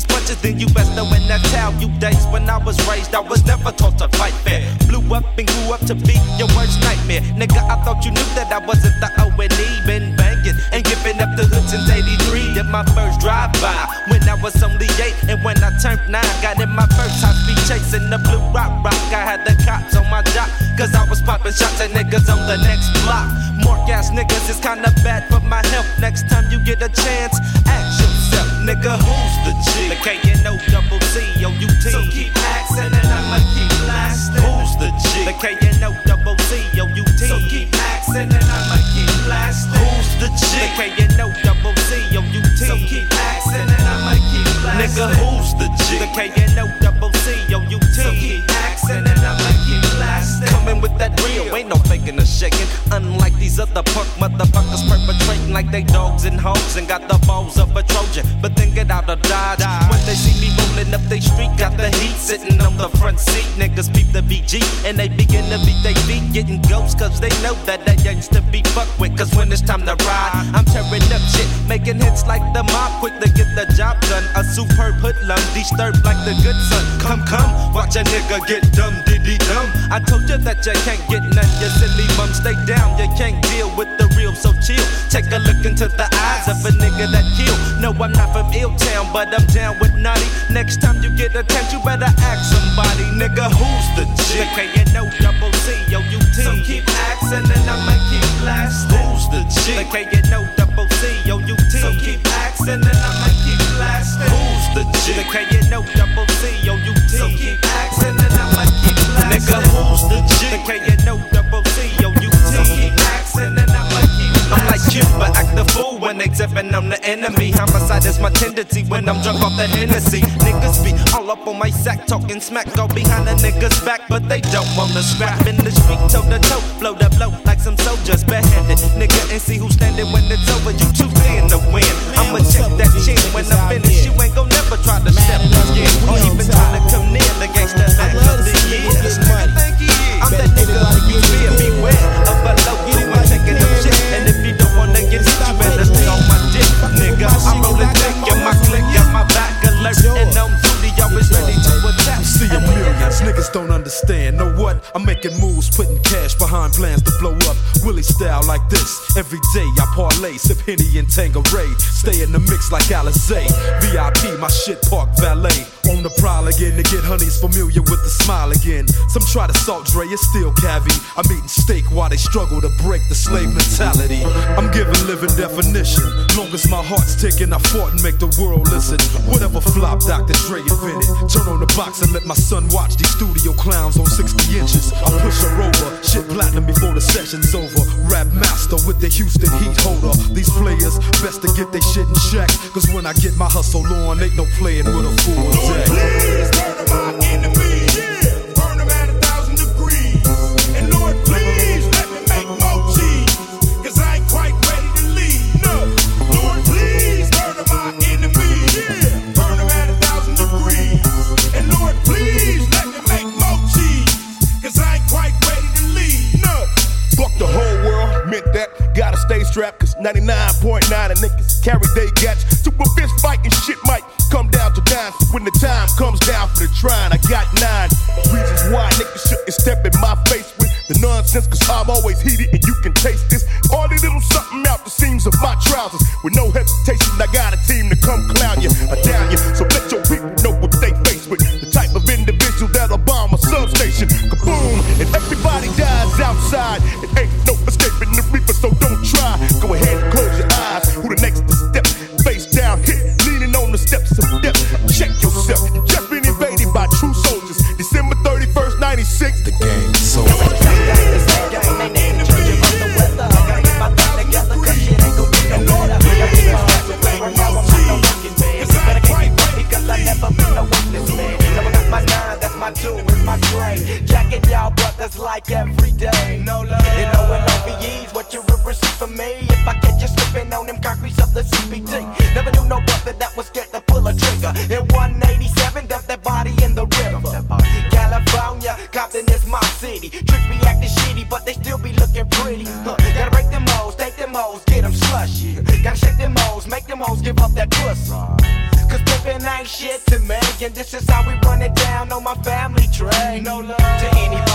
these punches, then you best know when that towel. You days when I was raised, I was never taught to fight fair. Blew up and grew up to be your worst nightmare. Nigga, I thought you knew that I wasn't the O&E. Been banging and giving up the hood since 83. Did my first drive-by when I was only 8. And when I turned 9, got in my first high speed chasing the blue rock rock. I had the cops on my jock, cause I was popping shots at niggas on the next block. More gas niggas is kinda bad for my health. Next time you get a chance, yourself, nigga, who's the G? The double C O U T. So keep asking and I'ma keep blasting. Who's the G? The double C O U T. So keep asking and I'ma keep blasting. Who's the G? The double C O U T. So keep asking and I'ma keep blasting. Nigga, who's the G? The double C O U T. So keep asking and I'ma keep blasting. Coming with that real, ain't no shaking. Unlike these other punk motherfuckers perpetrating like they dogs and hoes and got the balls of a Trojan, but then get out of dodge. When they see me up they street, got the heat sitting on the front seat. Niggas peep the BG and they begin to beat they feet, getting ghosts cause they know that ain't to be fucked with. Cause when it's time to ride, I'm tearing up shit, making hits like the mob, quick to get the job done. A superb hoodlum, disturbed like the good son. Come, come, watch a nigga get dumb, diddy dumb. I told you that you can't get none, you silly bum. Stay down, you can't deal with the real, so chill. Take a look into the eyes of a nigga that kill. No, I'm not from Ill Town, but I'm down with Naughty. Next time you get a chance, you better ask somebody, nigga, who's the G? The K-N-O double C O U T. So keep asking and I'ma keep blasting. Who's the G? The K-N-O double C O U T. So keep asking and I'ma keep blasting. Who's the G? The K-N-O double C O U T. So keep asking and I'ma keep blasting. Nigga, who's the G? The K-N-O double C O U T. So keep asking and I'ma keep I'm like you, but act the fool when they tipping on the enemy. Homicide is my tendency when I'm drunk off the Hennessy. Niggas be all up on my sack, talking smack, go behind a nigga's back, but they don't wanna scrap in the street, toe to toe, blow to blow like some soldiers, barehanded. Nigga, and see who's standing when it's over. You too thin to win. I'ma check that chin when I'm finished. You ain't gon' never try to step again, or even I'm making moves, putting cash behind plans to blow up. Willie style like this. Every day I parlay, sip Henny and Tanqueray. Stay in the mix like Alizé. VIP, my shit park valet. On the prowl again to get honeys familiar with the smile again. Some try to salt Dre, it's still cavi. I'm eating steak while they struggle to break the slave mentality. I'm giving living definition. Long as my heart's ticking, I fought and make the world listen. Whatever flop Dr. Dre invented. Turn on the box and let my son watch these studio clowns on 60 inches. I push her over, shit platinum before the session's over. Rap master with the Houston heat holder. These players best to get their shit in check. Cause when I get my hustle on, ain't no playing with a fool deck. Please murder my enemies. Burn them at a thousand degrees. And Lord, please let me make more. Cause I ain't quite ready to leave. No. Lord, please murder my enemies. Burn them at a thousand degrees. And Lord, please let me make more I ain't quite ready to leave. No. Fuck the whole world, meant that. Gotta stay strapped, cause 99.9 of niggas carry they gats. Super fist fighting shit might When the time comes down for the trying, I got nine reasons why niggas shouldn't step in my face with the nonsense, cause I'm always heated and you can taste this. All little something out the seams of my trousers. With no hesitation, I got a team to come clown you or down you. So let your people know what they face with. The type of individual that'll bomb a substation. Kaboom! And everybody dies outside. It ain't no hoes that pussy. Cause pimpin' ain't shit to me, and this is how we run it down on my family train. No love to anybody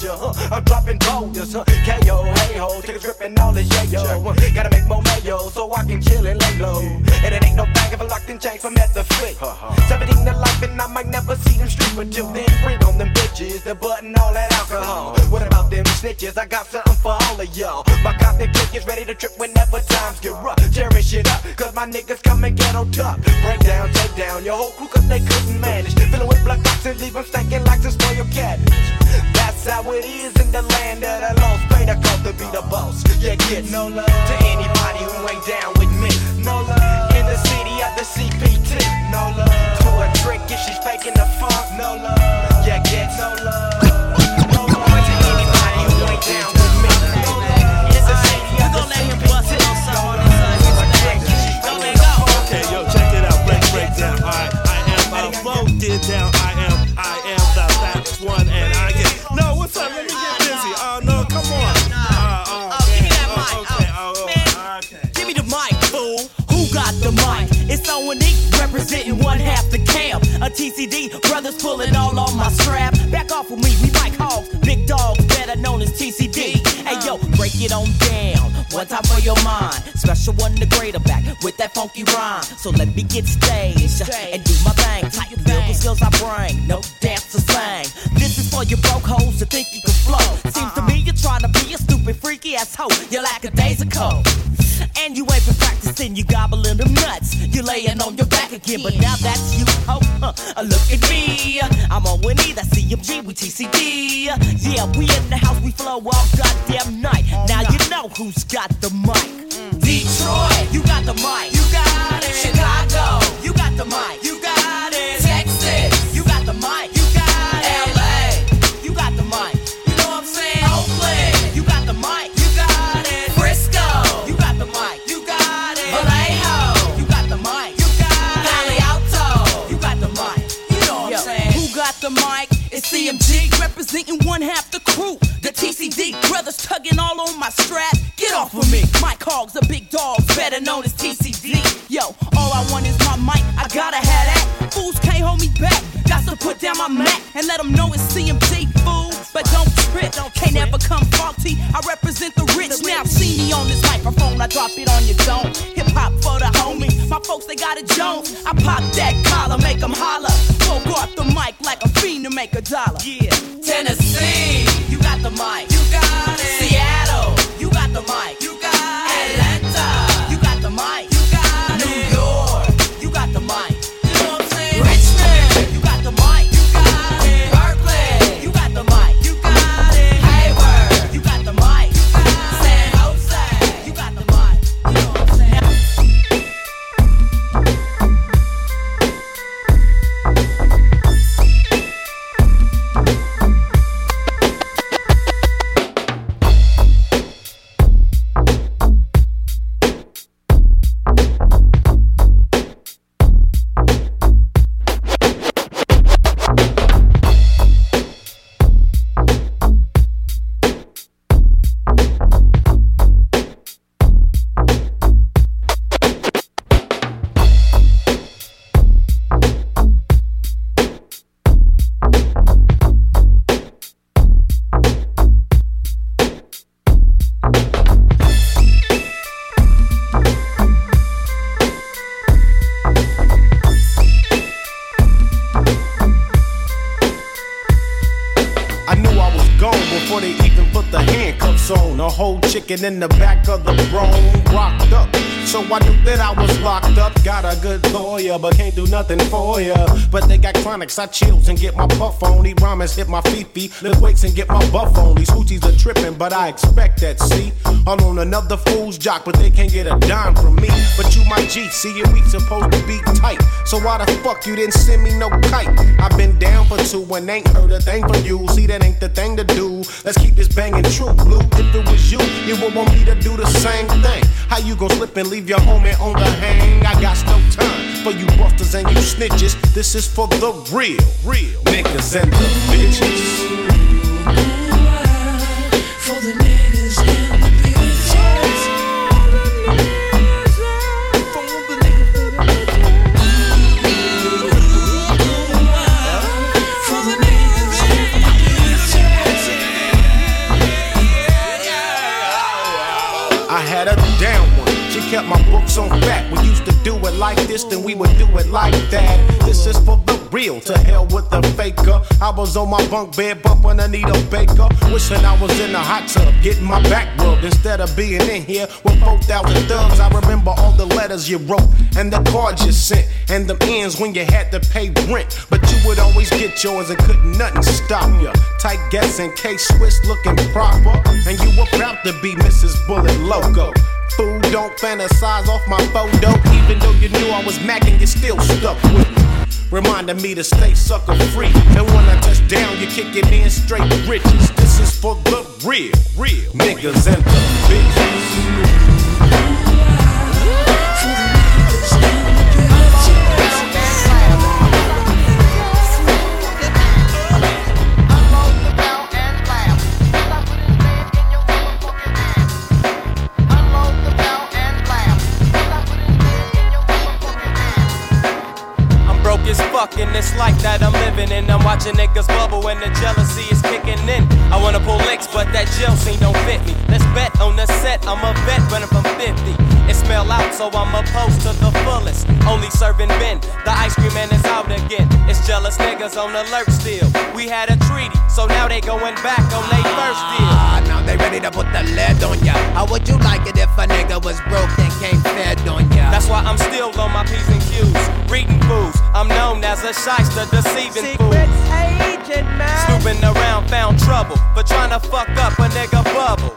should've told you, huh? I'm dropping boulders, huh? KO, hey ho, take a trip and all this yayo. Uh, Gotta make more mayo, so I can chill and lay low. And it ain't no bag if I locked in chains from at the flick. 17 to life, and I might never see them street, but till then, bring on them bitches, the button, all that alcohol. What about them snitches? I got something for all of y'all. My cosmic click is ready to trip whenever times get rough. Cherish it up, cause my niggas come and get on top. Break down, take down your whole crew, cause they couldn't manage. Filling with blood clots and leave them stinking like some spoiled cabbage. That's how it is in the land of the lost. Pay the cost to be the boss. Yeah, get no love to anybody who ain't down with me. No love in the city of the CPT. No love to a trick if she's faking the funk. No love. TCD, brothers pulling all on my strap. Back off with me, we Mike Hogs, big dogs, better known as TCD. Hey yo, break it on down. One time for your mind. Special one the greater back with that funky rhyme. So let me get staged uh, and do my thing. Lyrical skills I bring. No dance or slang. This is for your broke hoes to think you can flow. Seems to me you're trying to be a stupid freaky ass hoe. You're like a daisical. And you ain't been practicing, you gobbling them nuts. You laying on your back again, but now that's you, ho. Huh. Uh, Look at me, I'm on Winnie, that's CMG, we TCD. Yeah, we in the house, we flow all goddamn night. Now you know who's got the mic. Detroit, you got the mic. You got it. Chicago, you got the mic. You Representing one half the crew. The TCD brothers tugging all on my strap. Get off of me. Mike Hogs, the big dogs, better known as TCD. Yo, all I want is my mic. I gotta have that. Fools can't hold me back. Got to put down my mat and let them know it's CMG, fool. But don't trip, can't ever come faulty. I represent the rich. Now see me on this microphone, I drop it on your dome. Hip hop for the homies. My folks, they got it Jones. I pop that collar, make them holler. Poke off the mic like a fiend to make a dollar. Yeah. Tennessee, you got the mic. Chicken in the back of the throne, rocked up. so I knew that I was locked up. Got a good but can't do nothing for ya. But they got chronics, I chills and get my puff on. These rhymes hit my fifi, lift weights and get my buff on. These hoochies are tripping, but I expect that. See, I'm on another fool's jock, but they can't get a dime from me. But you my G, see it, we supposed to be tight. So why the fuck you didn't send me no kite? I've been down for two and ain't heard a thing from you. See, that ain't the thing to do. Let's keep this banging true, blue. If it was you, you would want me to do the same thing. How you gon' slip and leave your homie on the hang? I got no time for you busters and you snitches. This is for the real, real niggas and the bitches. For the niggas, yeah. I had a down one. She kept my books on. We used to do it like this, then we would do it like that. This is for the real. To hell with the faker. I was on my bunk bed bumping Anita Baker. Wishing I was in a hot tub, getting my back rubbed. Instead of being in here with 4,000 thugs, I remember all the letters you wrote and the cards you sent. And the ends when you had to pay rent. But you would always get yours and couldn't nothing stop you. Tight guessing, K Swiss looking proper. And you were proud to be Mrs. Bullet Loco. Don't fantasize off my photo. Even though you knew I was macking, you still stuck with me. Reminding me to stay sucker free. And when I touch down, you kick it in straight riches. This is for the real, real niggas and the bitches. Fuck like that I'm in. I'm watching niggas bubble when the jealousy is kicking in. I wanna pull licks, but that jail scene don't fit me. Let's bet on the set, I'm a vet running from 50. It smell out, so I'm opposed to the fullest. Only serving Ben, the ice cream man is out again. It's jealous niggas on alert still. We had a treaty, so now they going back on they first deal. Ah, now they ready to put the lead on ya. How would you like it if a nigga was broke and came fed on ya? That's why I'm still on my P's and Q's. Reading fools, I'm known as a shyster, deceiving fools. Snooping around, found trouble for trying to fuck up a nigga bubble.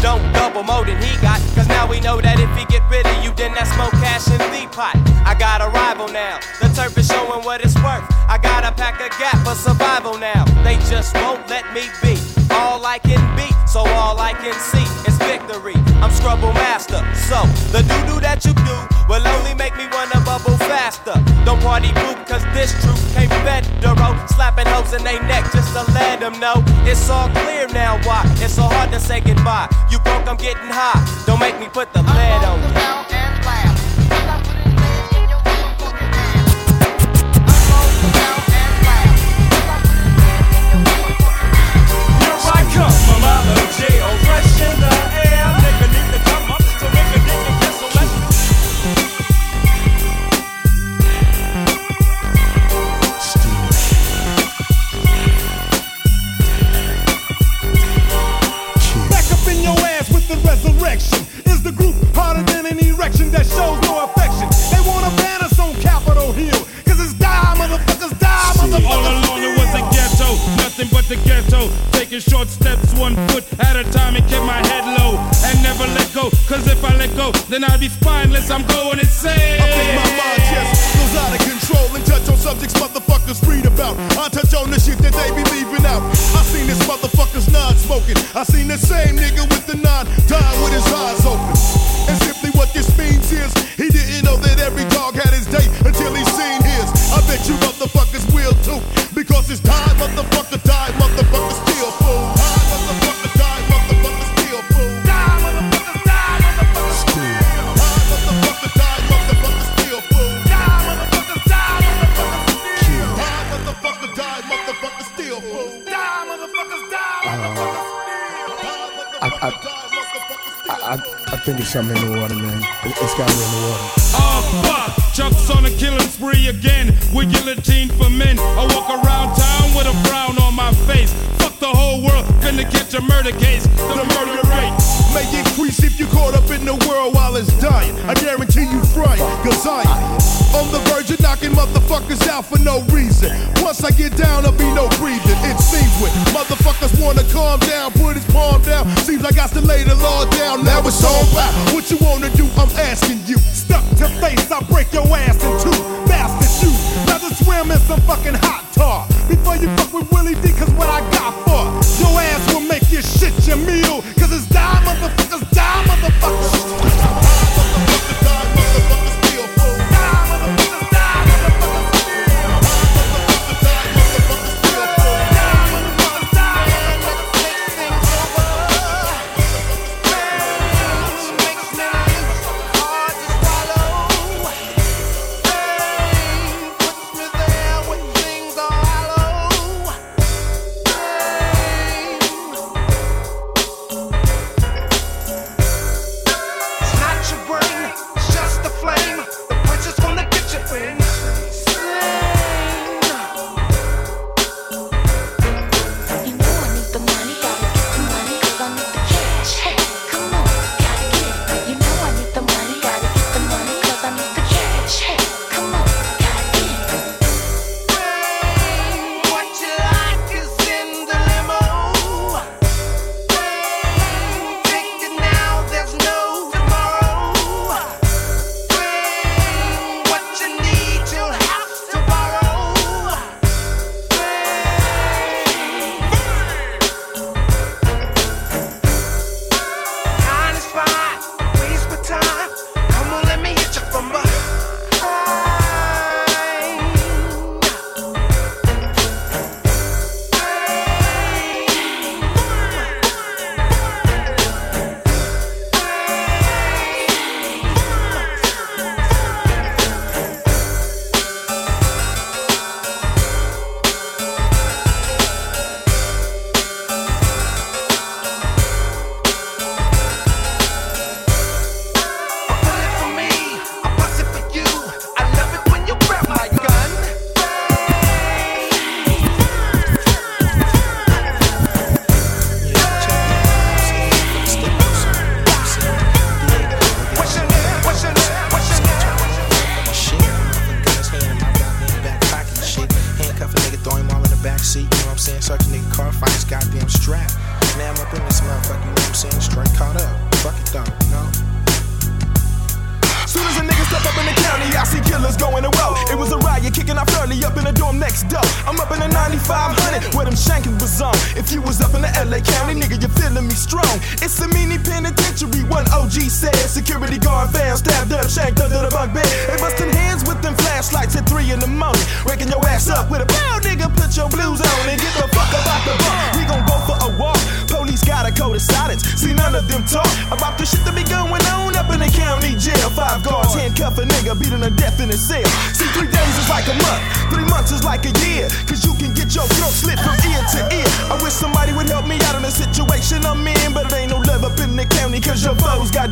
Don't double more than he got, cause now we know that if he get rid of you, then that's smoke cash in the pot. I got a rival now, the turf is showing what it's worth. I gotta pack a gap for survival now. They just won't let me be all I can be, so all I can see is victory. I'm Scrubble Master, so the doo doo that you do will only make me wanna bubble faster. Don't party poop, cause this truth came federal. Slapping hoes in they neck just to let them know it's all clear now. Why? It's so hard to say goodbye. You broke, I'm getting high. Don't make me put the lead on you. It's something in the water, man. It, it's gotta be in the water. Oh fuck! Chuck's on a killing spree again with guillotine for men. I walk around town with a frown on my face. The whole world, finna catch a murder case. The murder rate may increase if you caught up in the world while it's dying. I guarantee you frying, cause I on the verge of knocking motherfuckers out for no reason. Once I get down, there'll be no breathing. It seems with motherfuckers wanna calm down, put his palm down. Seems like I still lay the law down. Now it's all back. What you wanna do? I'm asking you. Stuck to face, I'll break your ass in two. Bastard you. Rather swim in some fucking hot tar. Before you fuck with Willie D, cause what I got for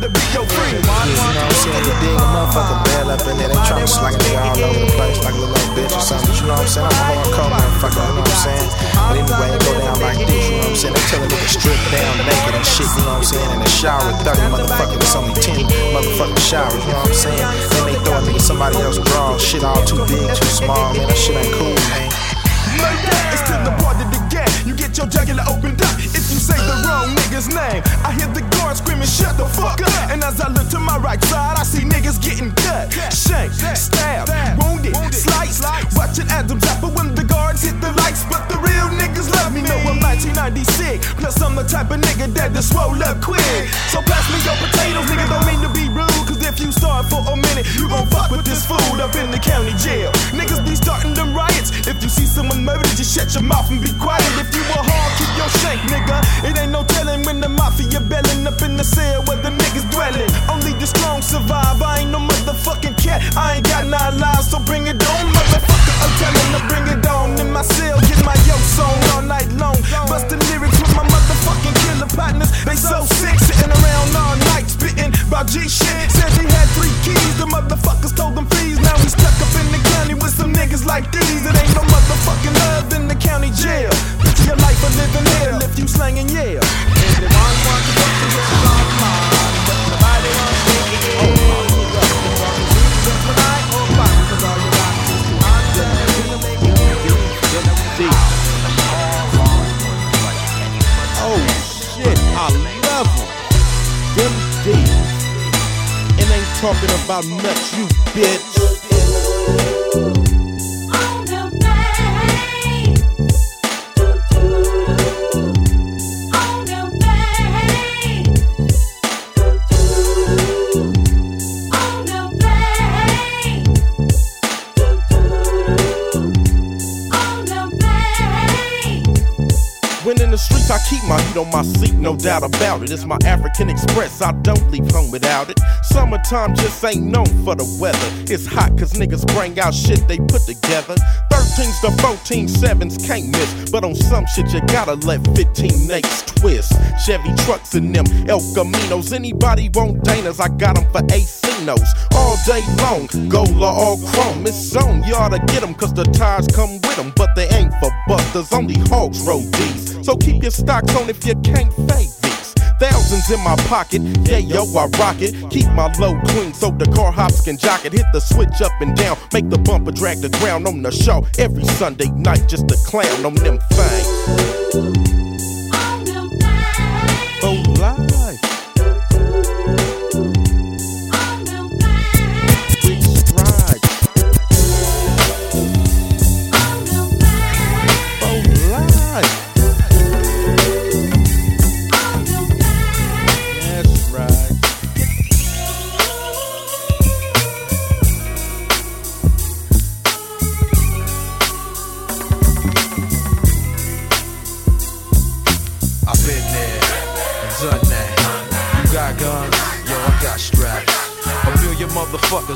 to be your friend. You know what I'm saying? You dig a motherfucker bail up in there, they tryna slap a nigga all over the place like a little bitch or something. But you know what I'm saying? I'm a hardcore motherfucker, you know what I'm saying? But anyway, it go down like this, you know what I'm saying? They tell a nigga strip down naked and shit, you know what I'm saying? In the shower with 30 motherfuckers, it's only 10 motherfucking showers, you know what I'm saying? Then they throw a nigga somebody else draw, shit all too big, too small, man. That shit ain't cool, man. Murder is to the part of the game. You get your jugular opened up you say the wrong nigga's name. I hear the guard screaming, shut the fuck up. And as I look to my right side, I see niggas getting cut, shanked, stabbed, wounded, sliced. Watching Adam Zappa when the guards hit the lights. But the real niggas love me. No, I'm 1996. Plus, I'm the type of nigga that just swole up quick. So pass me your potatoes, nigga. Don't mean to be rude. Cause if you start for a minute, you gon' fuck with this food up in the county jail. Niggas be starting them riots. If you see someone murdered, just shut your mouth and be quiet. Belling up about nuts, you bitch. In the streets, I keep my heat on my seat, no doubt about it. It's my African Express, I don't leave home without it. Summertime just ain't known for the weather. It's hot cause niggas bring out shit they put together. 13s to 14 sevens can't miss. But on some shit, you gotta let 15 nakes twist. Chevy trucks in them El Caminos. Anybody want Danas? I got them for ACinos. All day long, Gola or chrome. It's on, you oughta get them cause the tires come with them. But they ain't for busters, only hogs roll these. So keep your stocks on if you can't fake. Thousands in my pocket, yeah, yo, I rock it. Keep my low clean so the car hops can jock it. Hit the switch up and down, make the bumper drag the ground on the show. Every Sunday night, just a clown on them things.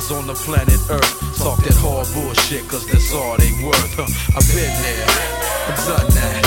Motherfuckers on the planet Earth talk that hard bullshit, cause that's all they worth. Huh. I've been there, done that.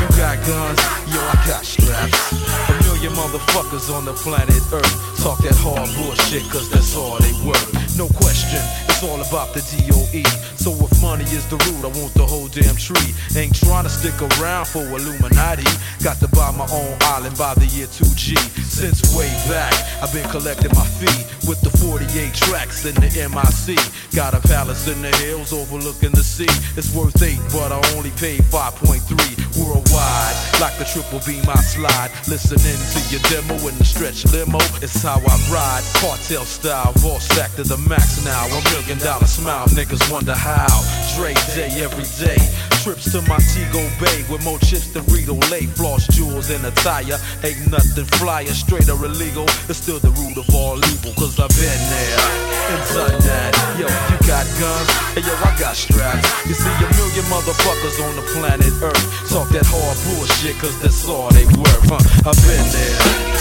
You got guns, yo, I got straps. A million motherfuckers on the planet Earth talk that hard bullshit, cause that's all they worth. No question, it's all about the DOE. So if money is the root, I want the whole damn tree. Ain't trying to stick around for Illuminati. Got to buy my own island by the year 2G. Since way back, I've been collecting my fee with the 48 tracks in the MIC. Got a palace in the hills overlooking the sea. It's worth eight, but I only paid 5.3 worldwide. Like the triple beam, I slide. Listening to your demo in the stretch limo. It's how I ride. Cartel style, all stacked to the max now. A million dollar smile, niggas wonder how. Dre day every day. Trips to Montego Bay with more chips than Rito Lake. Floss jewels and attire. Ain't nothing flyer, straight or illegal. It's still the root of all evil, cause I've been there and done that. Yo, you got guns, and yo, I got straps. You see a million motherfuckers on the planet Earth talk that hard bullshit, cause that's all they worth, huh? I've been there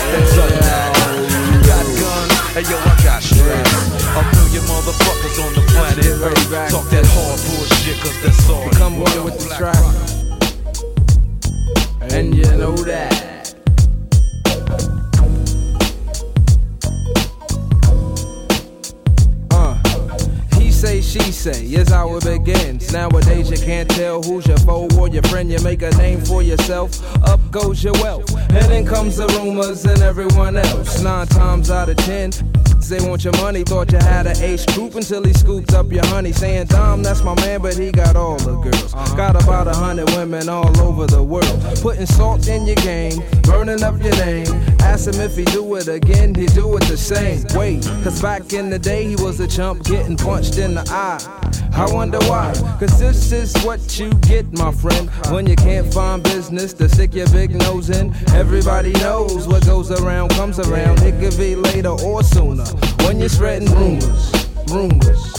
and done that. You got guns, and yo, I got straps. A million motherfuckers on the planet Earth talk that hard bullshit, cause that's with the strap. And you know that. Uh, he say, she say, is how it begins. Nowadays you can't tell who's your foe or your friend. You make a name for yourself, up goes your wealth. And then comes the rumors and everyone else. Nine times out of ten, they want your money. Thought you had an ace troop until he scooped up your honey. Saying, Dom, that's my man, but he got all the girls. Uh-huh. Got about a hundred women all over the world. Putting salt in your game, burning up your name. Ask him if he do it again, he do it the same. Wait, cause back in the day he was a chump getting punched in the eye. I wonder why, cause this is what you get, my friend. When you can't find business to stick your big nose in, everybody knows what goes around comes around. It could be later or sooner. When you're spreading rumors, rumors,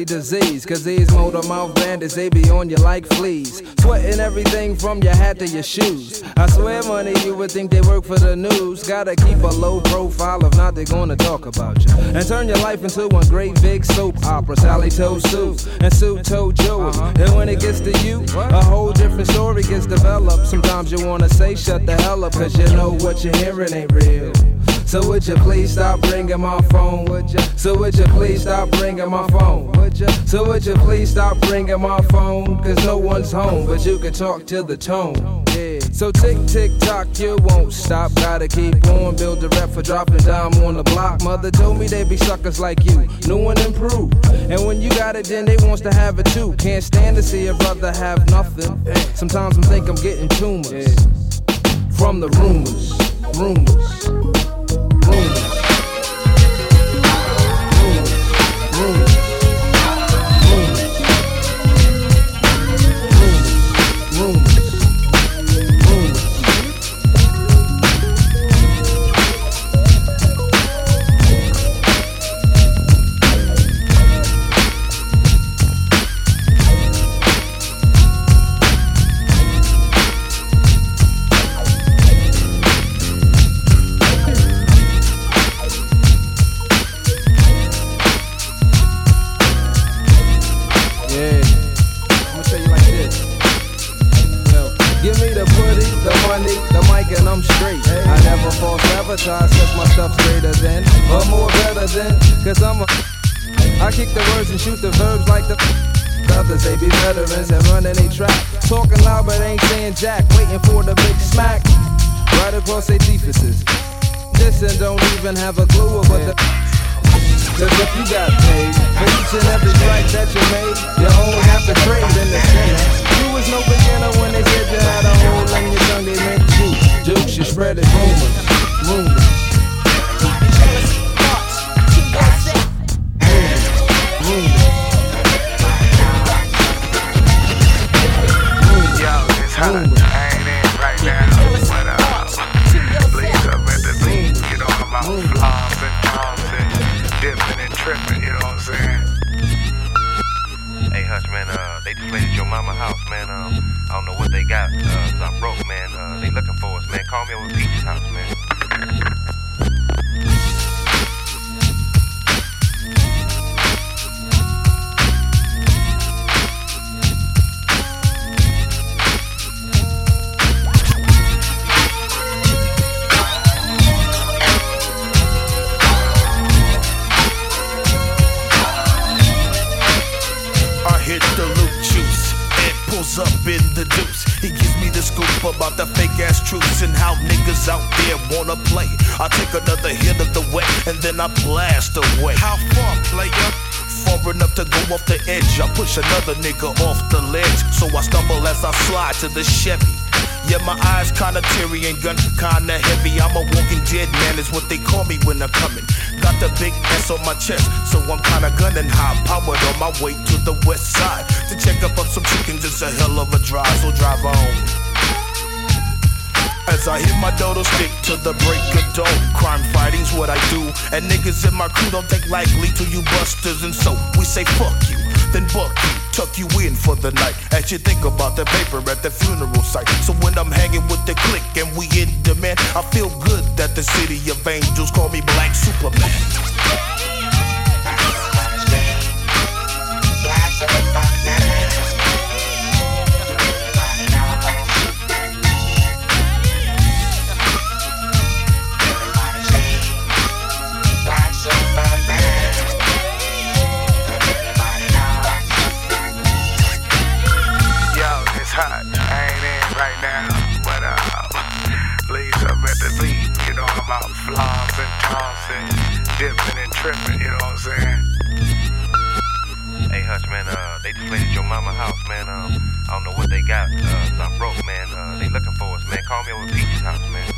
deadly disease. Cause these motor mouth bandits, they be on you like fleas. Sweating everything from your hat to your shoes. I swear, money, you would think they work for the news. Gotta keep a low profile, if not, they're gonna talk about you. And turn your life into one great big soap opera. Sally told Sue, and Sue told Joey. Uh-huh. And when it gets to you, a whole different story gets developed. Sometimes you wanna say, shut the hell up, cause you know what you're hearing ain't real. So would you please stop ringing my phone? Would you? So would you please stop ringing my phone? Would you? So would you please stop ringing my phone? Cause no one's home, but you can talk to the tone. So tick tick tock, you won't stop. Gotta keep on, build the rep for dropping dime on the block. Mother told me they be suckers like you, new and improved. And when you got it, then they wants to have it too. Can't stand to see a brother have nothing. Sometimes I'm think I'm getting tumors from the rumors, rumors, rumors. Stuff's greater than, or more better than, cause I'm a. I kick the words and shoot the verbs like the. Others, they be veterans and running they trap. Talking loud, but ain't saying jack. Waiting for the big smack. Right across their deefuses. This and don't even have a clue of what the. Cause if you got paid for each and every strike that you made, you only have to trade in the center. You was no beginner when they said you had a hole in your tongue, they meant you. Jokes, you spread it rumors, rumors. Tripping. You know what I'm saying? Hey, Hutch, man, uh, they just raided your mama house, man. Um, I don't know what they got. Uh, I'm broke, man. Uh, they looking for us, man. Call me over at Peach's house, man. Push another nigga off the ledge. So I stumble as I slide to the Chevy. Yeah, my eyes kinda teary and gun kinda heavy. I'm a walking dead man, is what they call me when I'm coming. Got the big S on my chest, so I'm kinda gunning high powered on my way to the west side to check up on some chickens. It's a hell of a drive, so drive on. As I hit my dodo stick to the break of dawn. Crime fighting's what I do. And niggas in my crew don't take lightly to you busters. And so we say fuck you, then buck you, tuck you in for the night. As you think about the paper at the funeral site. So when I'm hanging with the clique and we in demand, I feel good that the city of angels call me Black Superman. Mama house, man. Um, I don't know what they got. Uh, I'm broke, man. Uh, they looking for us, man. Call me over at Peach's house, man.